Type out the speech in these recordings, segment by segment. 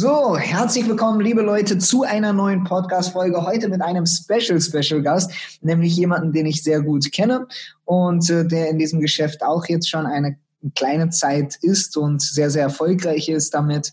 So, herzlich willkommen, liebe Leute, zu einer neuen Podcast-Folge. Heute mit einem Special, Special Gast, nämlich jemanden, den ich sehr gut kenne und äh, der in diesem Geschäft auch jetzt schon eine kleine Zeit ist und sehr, sehr erfolgreich ist damit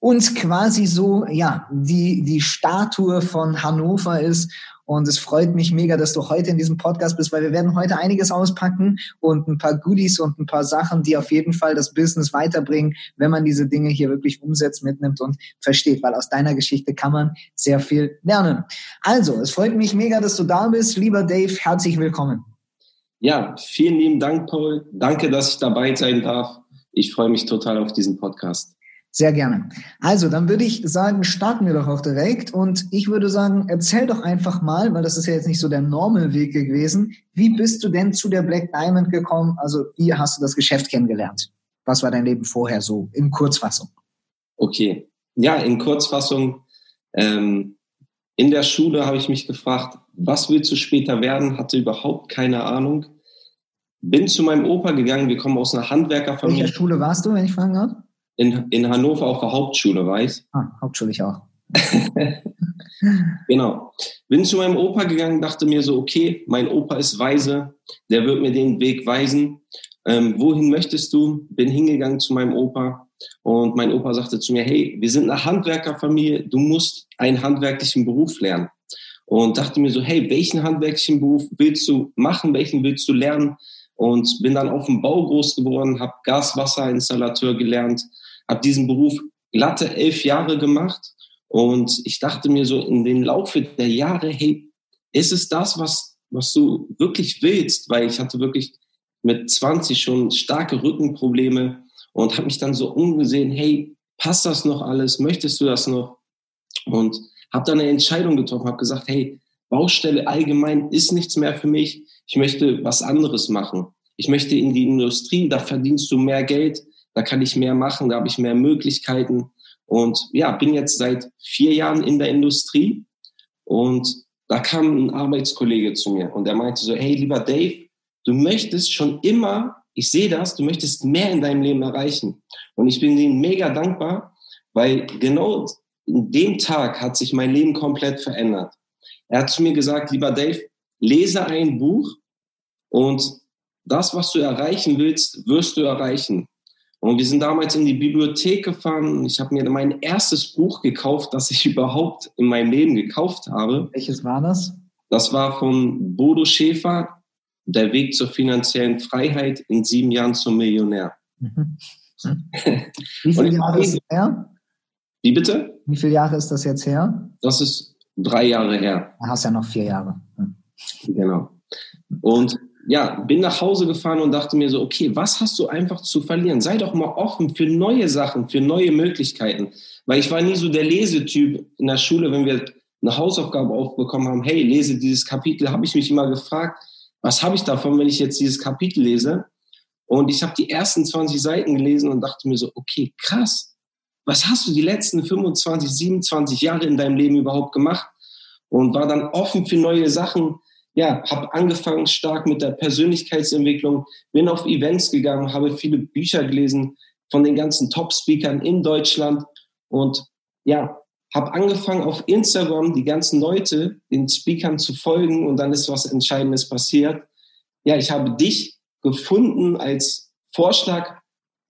und quasi so, ja, die, die Statue von Hannover ist und es freut mich mega, dass du heute in diesem Podcast bist, weil wir werden heute einiges auspacken und ein paar Goodies und ein paar Sachen, die auf jeden Fall das Business weiterbringen, wenn man diese Dinge hier wirklich umsetzt, mitnimmt und versteht, weil aus deiner Geschichte kann man sehr viel lernen. Also, es freut mich mega, dass du da bist. Lieber Dave, herzlich willkommen. Ja, vielen lieben Dank, Paul. Danke, dass ich dabei sein darf. Ich freue mich total auf diesen Podcast. Sehr gerne. Also, dann würde ich sagen, starten wir doch auch direkt. Und ich würde sagen, erzähl doch einfach mal, weil das ist ja jetzt nicht so der normal Weg gewesen. Wie bist du denn zu der Black Diamond gekommen? Also, wie hast du das Geschäft kennengelernt? Was war dein Leben vorher so in Kurzfassung? Okay. Ja, in Kurzfassung. Ähm, in der Schule habe ich mich gefragt, was willst du später werden? Hatte überhaupt keine Ahnung. Bin zu meinem Opa gegangen. Wir kommen aus einer Handwerkerfamilie. Welcher Schule warst du, wenn ich fragen darf? In, in Hannover auf der Hauptschule, weiß. Ah, Hauptschule ich auch. genau. Bin zu meinem Opa gegangen, dachte mir so, okay, mein Opa ist weise, der wird mir den Weg weisen. Ähm, wohin möchtest du? Bin hingegangen zu meinem Opa und mein Opa sagte zu mir, hey, wir sind eine Handwerkerfamilie, du musst einen handwerklichen Beruf lernen. Und dachte mir so, hey, welchen handwerklichen Beruf willst du machen, welchen willst du lernen? Und bin dann auf dem Bau groß geworden, habe Gaswasserinstallateur gelernt, habe diesen Beruf glatte elf Jahre gemacht und ich dachte mir so in den Laufe der Jahre, hey, ist es das, was, was du wirklich willst? Weil ich hatte wirklich mit 20 schon starke Rückenprobleme und habe mich dann so umgesehen, hey, passt das noch alles? Möchtest du das noch? Und habe dann eine Entscheidung getroffen, habe gesagt, hey, Baustelle allgemein ist nichts mehr für mich. Ich möchte was anderes machen. Ich möchte in die Industrie, da verdienst du mehr Geld, da kann ich mehr machen, da habe ich mehr Möglichkeiten. Und ja, bin jetzt seit vier Jahren in der Industrie und da kam ein Arbeitskollege zu mir und der meinte so, hey, lieber Dave, du möchtest schon immer, ich sehe das, du möchtest mehr in deinem Leben erreichen. Und ich bin ihm mega dankbar, weil genau in dem Tag hat sich mein Leben komplett verändert. Er hat zu mir gesagt, lieber Dave, lese ein Buch und das, was du erreichen willst, wirst du erreichen. Und wir sind damals in die Bibliothek gefahren. Ich habe mir mein erstes Buch gekauft, das ich überhaupt in meinem Leben gekauft habe. Welches war das? Das war von Bodo Schäfer, Der Weg zur finanziellen Freiheit in sieben Jahren zum Millionär. Mhm. Wie viele Jahre ist das her? Wie bitte? Wie viele Jahre ist das jetzt her? Das ist drei Jahre her. Du hast ja noch vier Jahre. Hm. Genau. Und ja, bin nach Hause gefahren und dachte mir so, okay, was hast du einfach zu verlieren? Sei doch mal offen für neue Sachen, für neue Möglichkeiten. Weil ich war nie so der Lesetyp in der Schule, wenn wir eine Hausaufgabe aufbekommen haben, hey, lese dieses Kapitel, habe ich mich immer gefragt, was habe ich davon, wenn ich jetzt dieses Kapitel lese? Und ich habe die ersten 20 Seiten gelesen und dachte mir so, okay, krass, was hast du die letzten 25, 27 Jahre in deinem Leben überhaupt gemacht? Und war dann offen für neue Sachen, ja, habe angefangen stark mit der Persönlichkeitsentwicklung, bin auf Events gegangen, habe viele Bücher gelesen von den ganzen Top-Speakern in Deutschland und ja, habe angefangen auf Instagram die ganzen Leute, den Speakern zu folgen und dann ist was Entscheidendes passiert. Ja, ich habe dich gefunden als Vorschlag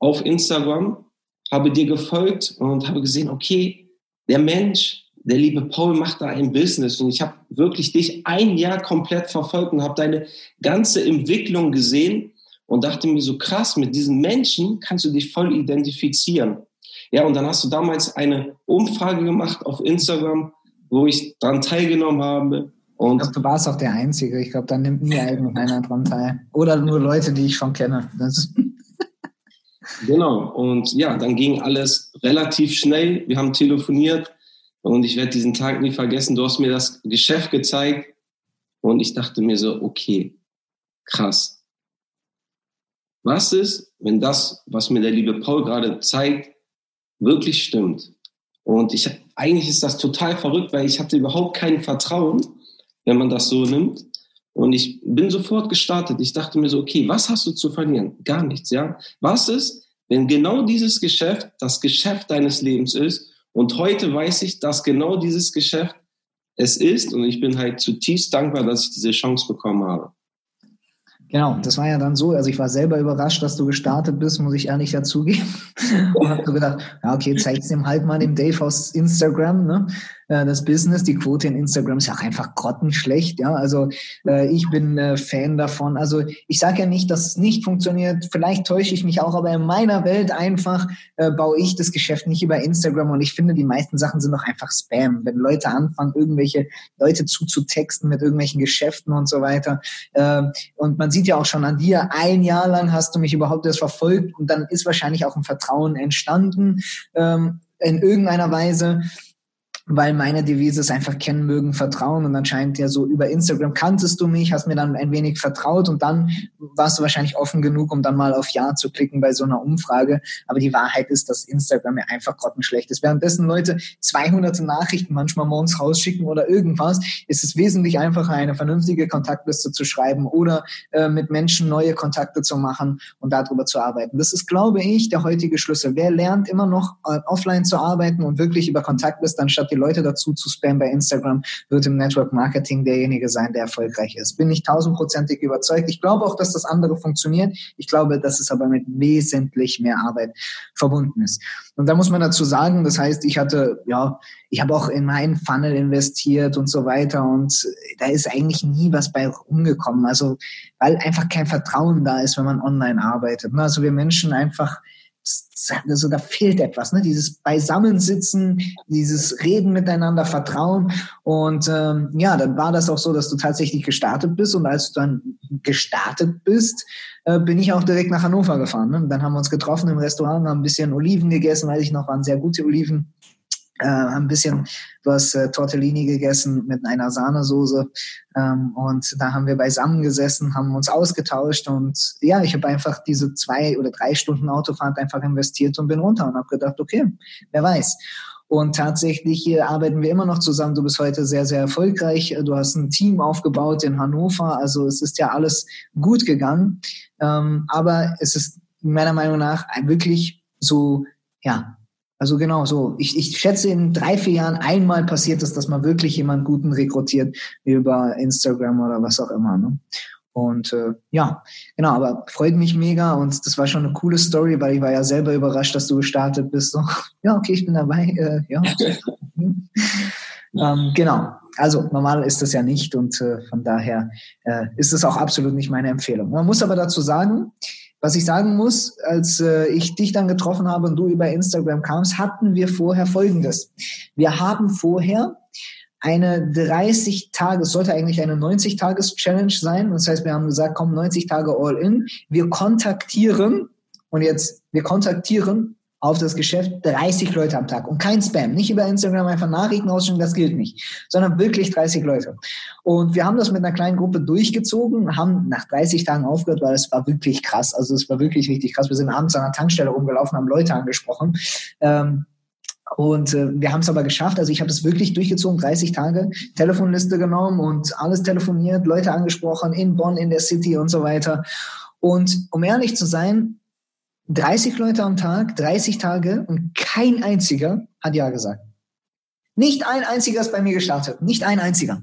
auf Instagram, habe dir gefolgt und habe gesehen, okay, der Mensch, der liebe Paul macht da ein Business und ich habe wirklich dich ein Jahr komplett verfolgt und habe deine ganze Entwicklung gesehen und dachte mir so krass, mit diesen Menschen kannst du dich voll identifizieren. Ja, und dann hast du damals eine Umfrage gemacht auf Instagram, wo ich daran teilgenommen habe. Und ich glaube, du warst auch der Einzige. Ich glaube, da nimmt nie irgendeiner dran teil. Oder nur Leute, die ich schon kenne. Genau. Und ja, dann ging alles relativ schnell. Wir haben telefoniert und ich werde diesen Tag nie vergessen. Du hast mir das Geschäft gezeigt und ich dachte mir so, okay, krass. Was ist, wenn das, was mir der liebe Paul gerade zeigt, wirklich stimmt? Und ich, eigentlich ist das total verrückt, weil ich hatte überhaupt kein Vertrauen, wenn man das so nimmt. Und ich bin sofort gestartet. Ich dachte mir so, okay, was hast du zu verlieren? Gar nichts, ja. Was ist, wenn genau dieses Geschäft das Geschäft deines Lebens ist? Und heute weiß ich, dass genau dieses Geschäft es ist. Und ich bin halt zutiefst dankbar, dass ich diese Chance bekommen habe. Genau, das war ja dann so. Also ich war selber überrascht, dass du gestartet bist, muss ich ehrlich dazugeben. Und habe so gedacht, ja, okay, zeig's dem halt mal dem Dave aus Instagram. Ne? Äh, das Business. Die Quote in Instagram ist ja auch einfach grottenschlecht. Ja, also äh, ich bin äh, Fan davon. Also ich sage ja nicht, dass es nicht funktioniert. Vielleicht täusche ich mich auch, aber in meiner Welt einfach baue ich das Geschäft nicht über Instagram und ich finde, die meisten Sachen sind doch einfach Spam. Wenn Leute anfangen, irgendwelche Leute zuzutexten mit irgendwelchen Geschäften und so weiter. Und man sieht ja auch schon an dir, ein Jahr lang hast du mich überhaupt erst verfolgt und dann ist wahrscheinlich auch ein Vertrauen entstanden ähm, in irgendeiner Weise weil meine Devise ist einfach kennen, mögen, vertrauen. Und anscheinend ja so über Instagram kanntest du mich, hast mir dann ein wenig vertraut und dann warst du wahrscheinlich offen genug, um dann mal auf Ja zu klicken bei so einer Umfrage. Aber die Wahrheit ist, dass Instagram ja einfach grottenschlecht ist. Währenddessen Leute 200 Nachrichten manchmal morgens rausschicken oder irgendwas, ist es wesentlich einfacher, eine vernünftige Kontaktliste zu schreiben oder äh, mit Menschen neue Kontakte zu machen und darüber zu arbeiten. Das ist, glaube ich, der heutige Schlüssel. Wer lernt immer noch äh, offline zu arbeiten und wirklich über Kontaktliste anstatt die Leute dazu zu spammen bei Instagram, wird im Network Marketing derjenige sein, der erfolgreich ist. Bin ich tausendprozentig überzeugt. Ich glaube auch, dass das andere funktioniert. Ich glaube, dass es aber mit wesentlich mehr Arbeit verbunden ist. Und da muss man dazu sagen, das heißt, ich hatte, ja, ich habe auch in meinen Funnel investiert und so weiter und da ist eigentlich nie was bei rumgekommen. Also, weil einfach kein Vertrauen da ist, wenn man online arbeitet. Also wir Menschen einfach also da fehlt etwas, ne? Dieses Beisammensitzen, dieses Reden miteinander, Vertrauen. Und ähm, ja, dann war das auch so, dass du tatsächlich gestartet bist. Und als du dann gestartet bist, äh, bin ich auch direkt nach Hannover gefahren. Ne? Und dann haben wir uns getroffen im Restaurant, haben ein bisschen Oliven gegessen, weiß ich noch, waren sehr gute Oliven äh, ein bisschen was äh, Tortellini gegessen mit einer Sahnesoße ähm, und da haben wir beisammen gesessen, haben uns ausgetauscht und ja, ich habe einfach diese zwei oder drei Stunden Autofahrt einfach investiert und bin runter und habe gedacht, okay, wer weiß. Und tatsächlich hier arbeiten wir immer noch zusammen. Du bist heute sehr, sehr erfolgreich. Du hast ein Team aufgebaut in Hannover. Also es ist ja alles gut gegangen. Ähm, aber es ist meiner Meinung nach wirklich so, ja, also genau so. Ich, ich schätze, in drei, vier Jahren einmal passiert es, dass man wirklich jemanden Guten rekrutiert über Instagram oder was auch immer. Ne? Und äh, ja, genau, aber freut mich mega und das war schon eine coole Story, weil ich war ja selber überrascht, dass du gestartet bist. So, ja, okay, ich bin dabei. Äh, ja. ähm, genau. Also normal ist das ja nicht und äh, von daher äh, ist es auch absolut nicht meine Empfehlung. Man muss aber dazu sagen, was ich sagen muss, als äh, ich dich dann getroffen habe und du über Instagram kamst, hatten wir vorher Folgendes. Wir haben vorher eine 30 Tage, es sollte eigentlich eine 90 Tages Challenge sein. Das heißt, wir haben gesagt, komm, 90 Tage all in. Wir kontaktieren und jetzt, wir kontaktieren auf das Geschäft 30 Leute am Tag und kein Spam. Nicht über Instagram einfach Nachrichten ausschicken, das gilt nicht, sondern wirklich 30 Leute. Und wir haben das mit einer kleinen Gruppe durchgezogen, haben nach 30 Tagen aufgehört, weil es war wirklich krass. Also es war wirklich richtig krass. Wir sind abends an der Tankstelle rumgelaufen, haben Leute angesprochen. Ähm, und äh, wir haben es aber geschafft. Also ich habe es wirklich durchgezogen, 30 Tage, Telefonliste genommen und alles telefoniert, Leute angesprochen in Bonn, in der City und so weiter. Und um ehrlich zu sein, 30 Leute am Tag, 30 Tage und kein einziger hat Ja gesagt. Nicht ein einziger ist bei mir gestartet. Nicht ein einziger.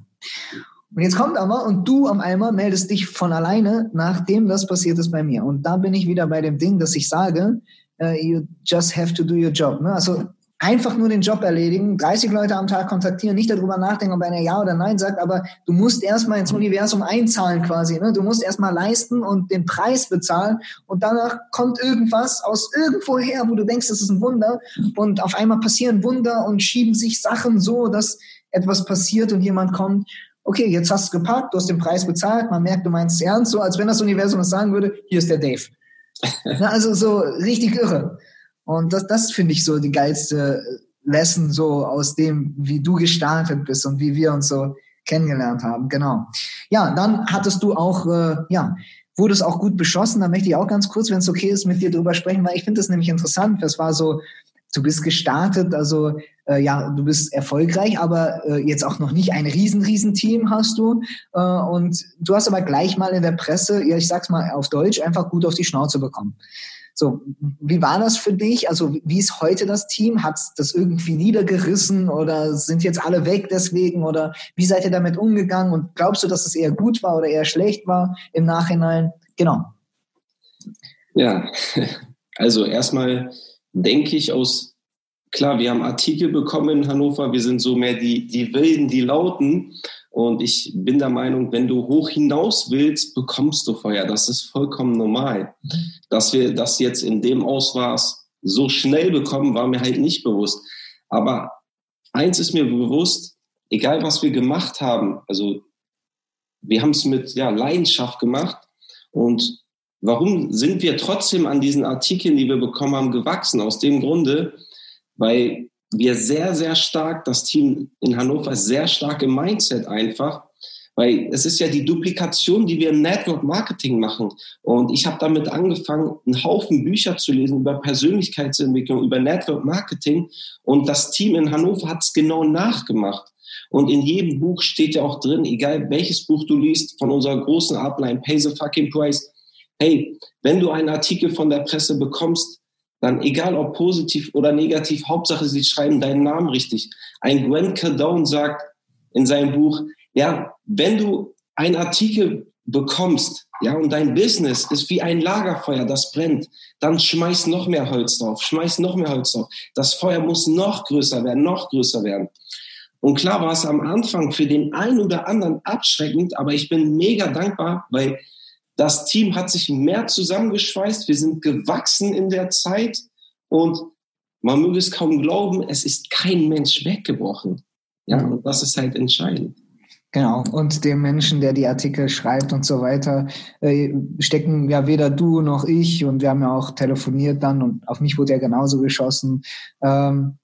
Und jetzt kommt aber und du am einmal meldest dich von alleine, nachdem das passiert ist bei mir. Und da bin ich wieder bei dem Ding, dass ich sage, uh, you just have to do your job. Ne? Also einfach nur den Job erledigen, 30 Leute am Tag kontaktieren, nicht darüber nachdenken, ob einer Ja oder Nein sagt, aber du musst erstmal ins Universum einzahlen quasi. Ne? Du musst erstmal leisten und den Preis bezahlen und danach kommt irgendwas aus irgendwoher, wo du denkst, das ist ein Wunder und auf einmal passieren Wunder und schieben sich Sachen so, dass etwas passiert und jemand kommt. Okay, jetzt hast du geparkt, du hast den Preis bezahlt, man merkt, du meinst es ernst, so als wenn das Universum es sagen würde, hier ist der Dave. Also so richtig irre. Und das, das finde ich so die geilste Lesson so aus dem, wie du gestartet bist und wie wir uns so kennengelernt haben. Genau. Ja, dann hattest du auch, äh, ja, wurde es auch gut beschossen. Da möchte ich auch ganz kurz, wenn es okay ist, mit dir drüber sprechen, weil ich finde das nämlich interessant. Das war so, du bist gestartet, also äh, ja, du bist erfolgreich, aber äh, jetzt auch noch nicht ein riesen, riesen Team hast du. Äh, und du hast aber gleich mal in der Presse, ja, ich sag's mal auf Deutsch, einfach gut auf die Schnauze bekommen. So, wie war das für dich? Also wie ist heute das Team? Hat das irgendwie niedergerissen oder sind jetzt alle weg deswegen? Oder wie seid ihr damit umgegangen? Und glaubst du, dass es eher gut war oder eher schlecht war im Nachhinein? Genau. Ja, also erstmal denke ich aus, klar, wir haben Artikel bekommen in Hannover, wir sind so mehr die, die Wilden, die Lauten. Und ich bin der Meinung, wenn du hoch hinaus willst, bekommst du Feuer. Das ist vollkommen normal. Dass wir das jetzt in dem Ausmaß so schnell bekommen, war mir halt nicht bewusst. Aber eins ist mir bewusst, egal was wir gemacht haben, also wir haben es mit ja, Leidenschaft gemacht und Warum sind wir trotzdem an diesen Artikeln, die wir bekommen haben, gewachsen? Aus dem Grunde, weil wir sehr, sehr stark, das Team in Hannover sehr stark im Mindset einfach, weil es ist ja die Duplikation, die wir im Network Marketing machen. Und ich habe damit angefangen, einen Haufen Bücher zu lesen über Persönlichkeitsentwicklung, über Network Marketing. Und das Team in Hannover hat es genau nachgemacht. Und in jedem Buch steht ja auch drin, egal welches Buch du liest, von unserer großen Upline, Pay the fucking Price, hey, wenn du einen Artikel von der Presse bekommst, dann egal ob positiv oder negativ, Hauptsache sie schreiben deinen Namen richtig. Ein Grant Cardone sagt in seinem Buch, ja, wenn du einen Artikel bekommst, ja, und dein Business ist wie ein Lagerfeuer, das brennt, dann schmeiß noch mehr Holz drauf, schmeiß noch mehr Holz drauf. Das Feuer muss noch größer werden, noch größer werden. Und klar war es am Anfang für den einen oder anderen abschreckend, aber ich bin mega dankbar, weil das Team hat sich mehr zusammengeschweißt. Wir sind gewachsen in der Zeit und man möge es kaum glauben, es ist kein Mensch weggebrochen. Ja, und das ist halt entscheidend. Genau, und dem Menschen, der die Artikel schreibt und so weiter, äh, stecken ja weder du noch ich und wir haben ja auch telefoniert dann und auf mich wurde ja genauso geschossen. Ähm,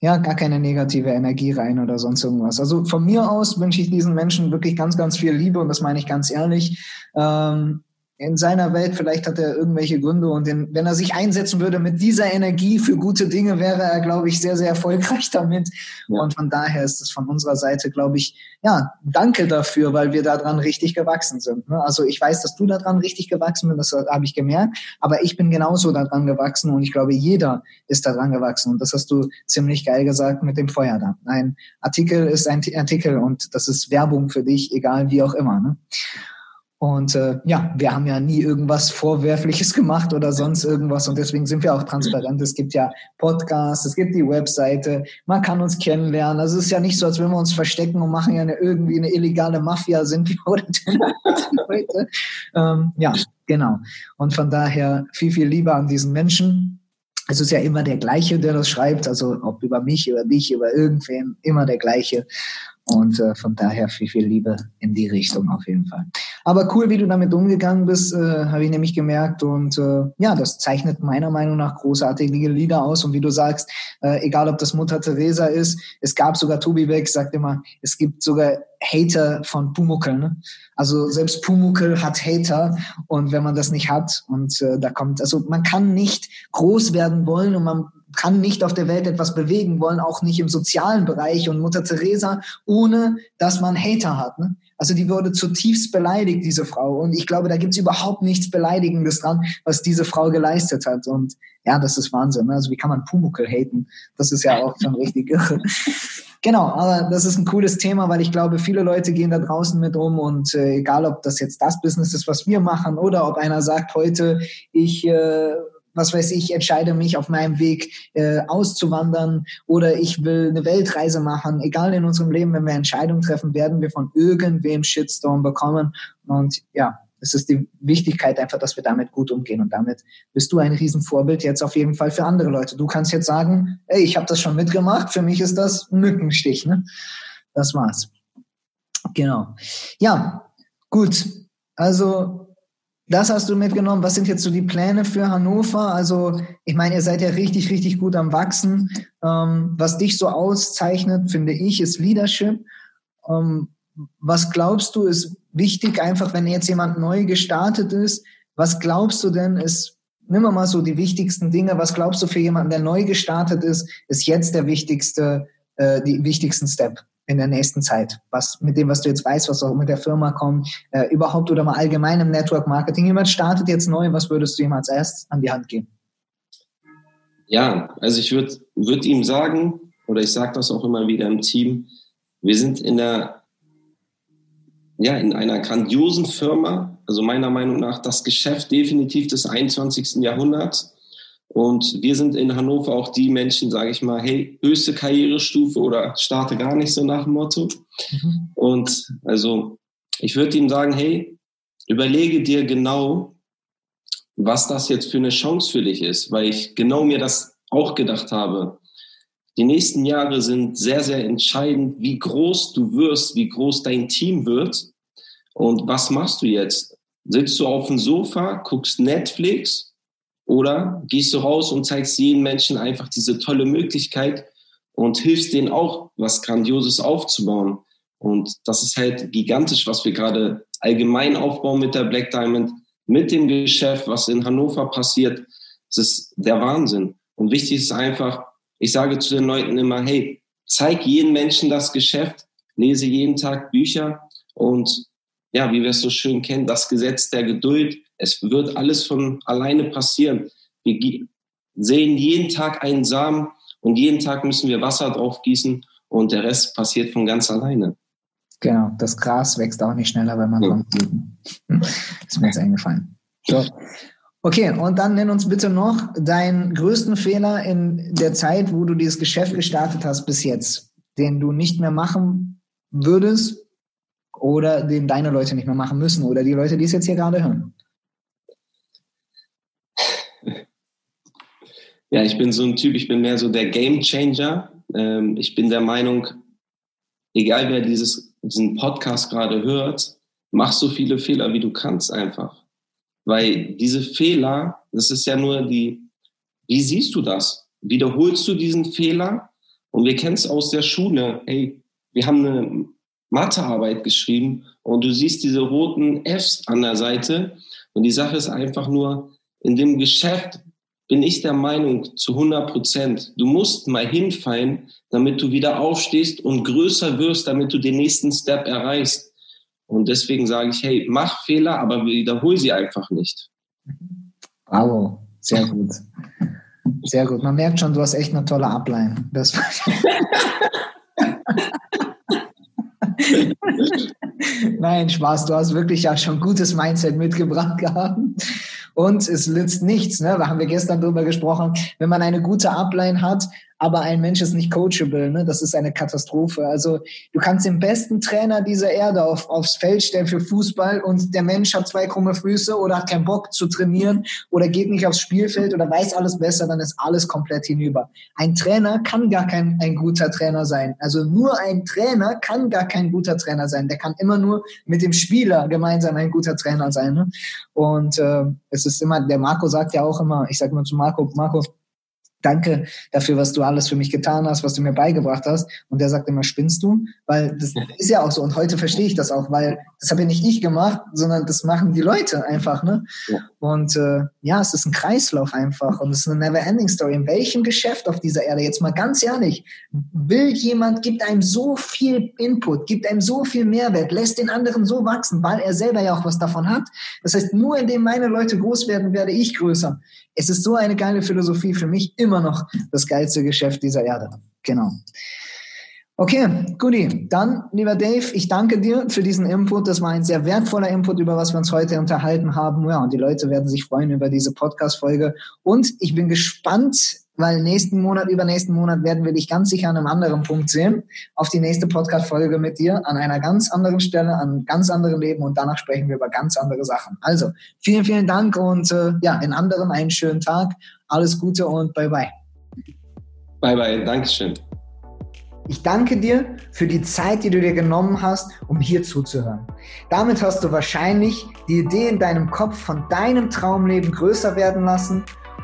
ja, gar keine negative Energie rein oder sonst irgendwas. Also von mir aus wünsche ich diesen Menschen wirklich ganz, ganz viel Liebe und das meine ich ganz ehrlich. Ähm, in seiner Welt, vielleicht hat er irgendwelche Gründe und in, wenn er sich einsetzen würde mit dieser Energie für gute Dinge, wäre er, glaube ich, sehr, sehr erfolgreich damit. Ja. Und von daher ist es von unserer Seite, glaube ich, ja, danke dafür, weil wir daran richtig gewachsen sind. Ne? Also ich weiß, dass du daran richtig gewachsen bist, das habe ich gemerkt, aber ich bin genauso daran gewachsen und ich glaube, jeder ist daran gewachsen. Und das hast du ziemlich geil gesagt mit dem Feuer da. Ein Artikel ist ein Artikel und das ist Werbung für dich, egal wie auch immer. Ne? Und äh, ja, wir haben ja nie irgendwas Vorwerfliches gemacht oder sonst irgendwas und deswegen sind wir auch transparent. Es gibt ja Podcasts, es gibt die Webseite, man kann uns kennenlernen. Also es ist ja nicht so, als wenn wir uns verstecken und machen ja eine, irgendwie eine illegale Mafia sind wir oder heute. Ähm, ja, genau. Und von daher viel, viel lieber an diesen Menschen. Es ist ja immer der gleiche, der das schreibt, also ob über mich, über dich, über irgendwen, immer der gleiche. Und äh, von daher viel, viel Liebe in die Richtung auf jeden Fall. Aber cool, wie du damit umgegangen bist, äh, habe ich nämlich gemerkt. Und äh, ja, das zeichnet meiner Meinung nach großartige Lieder aus. Und wie du sagst, äh, egal ob das Mutter Teresa ist, es gab sogar, Tobi Beck sagt immer, es gibt sogar Hater von Pumuckel. Ne? Also selbst Pumuckel hat Hater. Und wenn man das nicht hat und äh, da kommt, also man kann nicht groß werden wollen und man kann nicht auf der Welt etwas bewegen wollen, auch nicht im sozialen Bereich und Mutter Teresa, ohne dass man Hater hat. Ne? Also die wurde zutiefst beleidigt, diese Frau. Und ich glaube, da gibt's überhaupt nichts Beleidigendes dran, was diese Frau geleistet hat. Und ja, das ist Wahnsinn. Ne? Also wie kann man Pumuckel haten? Das ist ja auch schon richtig irre. Genau, aber das ist ein cooles Thema, weil ich glaube, viele Leute gehen da draußen mit um und äh, egal, ob das jetzt das Business ist, was wir machen, oder ob einer sagt heute, ich äh, was weiß ich, entscheide mich auf meinem Weg äh, auszuwandern oder ich will eine Weltreise machen. Egal in unserem Leben, wenn wir Entscheidungen treffen, werden wir von irgendwem Shitstorm bekommen. Und ja, es ist die Wichtigkeit einfach, dass wir damit gut umgehen. Und damit bist du ein Riesenvorbild jetzt auf jeden Fall für andere Leute. Du kannst jetzt sagen, ey, ich habe das schon mitgemacht, für mich ist das Mückenstich. Ne? Das war's. Genau. Ja, gut. Also das hast du mitgenommen. Was sind jetzt so die Pläne für Hannover? Also, ich meine, ihr seid ja richtig, richtig gut am Wachsen. Ähm, was dich so auszeichnet, finde ich, ist Leadership. Ähm, was glaubst du, ist wichtig, einfach wenn jetzt jemand neu gestartet ist? Was glaubst du denn, ist, nimm mal so die wichtigsten Dinge. Was glaubst du für jemanden, der neu gestartet ist, ist jetzt der wichtigste, äh, die wichtigsten Step? In der nächsten Zeit? Was mit dem, was du jetzt weißt, was auch mit der Firma kommt, äh, überhaupt oder mal allgemein im Network Marketing. Jemand startet jetzt neu, was würdest du ihm als erst an die Hand geben? Ja, also ich würde würd ihm sagen, oder ich sage das auch immer wieder im Team, wir sind in der ja, in einer grandiosen Firma, also meiner Meinung nach das Geschäft definitiv des 21. Jahrhunderts. Und wir sind in Hannover auch die Menschen, sage ich mal, hey, höchste Karrierestufe oder starte gar nicht so nach dem Motto. Mhm. Und also ich würde ihm sagen, hey, überlege dir genau, was das jetzt für eine Chance für dich ist, weil ich genau mir das auch gedacht habe. Die nächsten Jahre sind sehr, sehr entscheidend, wie groß du wirst, wie groß dein Team wird. Und was machst du jetzt? Sitzt du auf dem Sofa, guckst Netflix oder gehst du raus und zeigst jedem Menschen einfach diese tolle Möglichkeit und hilfst denen auch, was Grandioses aufzubauen. Und das ist halt gigantisch, was wir gerade allgemein aufbauen mit der Black Diamond, mit dem Geschäft, was in Hannover passiert. Das ist der Wahnsinn. Und wichtig ist einfach, ich sage zu den Leuten immer, hey, zeig jeden Menschen das Geschäft, lese jeden Tag Bücher und ja, wie wir es so schön kennen, das Gesetz der Geduld, es wird alles von alleine passieren. Wir sehen jeden Tag einen Samen und jeden Tag müssen wir Wasser drauf gießen und der Rest passiert von ganz alleine. Genau, das Gras wächst auch nicht schneller, wenn man ja. dran ist mir jetzt eingefallen. So. Okay, und dann nenn uns bitte noch deinen größten Fehler in der Zeit, wo du dieses Geschäft gestartet hast bis jetzt, den du nicht mehr machen würdest oder den deine Leute nicht mehr machen müssen oder die Leute, die es jetzt hier gerade hören. Ja, ich bin so ein Typ, ich bin mehr so der Game Changer. Ähm, ich bin der Meinung, egal wer dieses, diesen Podcast gerade hört, mach so viele Fehler, wie du kannst einfach. Weil diese Fehler, das ist ja nur die, wie siehst du das? Wiederholst du diesen Fehler? Und wir kennen es aus der Schule. Hey, wir haben eine Mathearbeit geschrieben und du siehst diese roten Fs an der Seite. Und die Sache ist einfach nur, in dem Geschäft bin ich der Meinung zu 100 Prozent, du musst mal hinfallen, damit du wieder aufstehst und größer wirst, damit du den nächsten Step erreichst. Und deswegen sage ich, hey, mach Fehler, aber wiederhol sie einfach nicht. Bravo, sehr gut. Sehr gut. Man merkt schon, du hast echt eine tolle Ablein. Das Nein, Spaß. Du hast wirklich ja schon gutes Mindset mitgebracht gehabt. Und es nützt nichts, ne? Da haben wir gestern drüber gesprochen. Wenn man eine gute Upline hat, aber ein Mensch ist nicht coachable, ne? Das ist eine Katastrophe. Also du kannst den besten Trainer dieser Erde auf, aufs Feld stellen für Fußball und der Mensch hat zwei krumme Füße oder hat keinen Bock zu trainieren oder geht nicht aufs Spielfeld oder weiß alles besser, dann ist alles komplett hinüber. Ein Trainer kann gar kein ein guter Trainer sein. Also nur ein Trainer kann gar kein guter Trainer sein. Der kann immer nur mit dem Spieler gemeinsam ein guter Trainer sein. Ne? Und äh, es ist immer, der Marco sagt ja auch immer, ich sage immer zu Marco, Marco, danke dafür, was du alles für mich getan hast, was du mir beigebracht hast. Und der sagt immer, spinnst du? Weil das ist ja auch so. Und heute verstehe ich das auch, weil das habe ja nicht ich gemacht, sondern das machen die Leute einfach. Ne? Ja. Und äh, ja, es ist ein Kreislauf einfach und es ist eine never-ending Story. In welchem Geschäft auf dieser Erde, jetzt mal ganz ehrlich, will jemand, gibt einem so viel Input, gibt einem so viel Mehrwert, lässt den anderen so wachsen, weil er selber ja auch was davon hat. Das heißt, nur indem meine Leute groß werden, werde ich größer. Es ist so eine geile Philosophie für mich immer noch das geilste Geschäft dieser Erde. Genau. Okay, Guti. Dann, lieber Dave, ich danke dir für diesen Input. Das war ein sehr wertvoller Input, über was wir uns heute unterhalten haben. Ja, und die Leute werden sich freuen über diese Podcast-Folge. Und ich bin gespannt, weil nächsten Monat, übernächsten Monat werden wir dich ganz sicher an einem anderen Punkt sehen. Auf die nächste Podcast-Folge mit dir an einer ganz anderen Stelle, an einem ganz anderen Leben und danach sprechen wir über ganz andere Sachen. Also, vielen, vielen Dank und äh, ja, in anderen einen schönen Tag. Alles Gute und bye bye. Bye bye, Dankeschön. Ich danke dir für die Zeit, die du dir genommen hast, um hier zuzuhören. Damit hast du wahrscheinlich die Idee in deinem Kopf von deinem Traumleben größer werden lassen.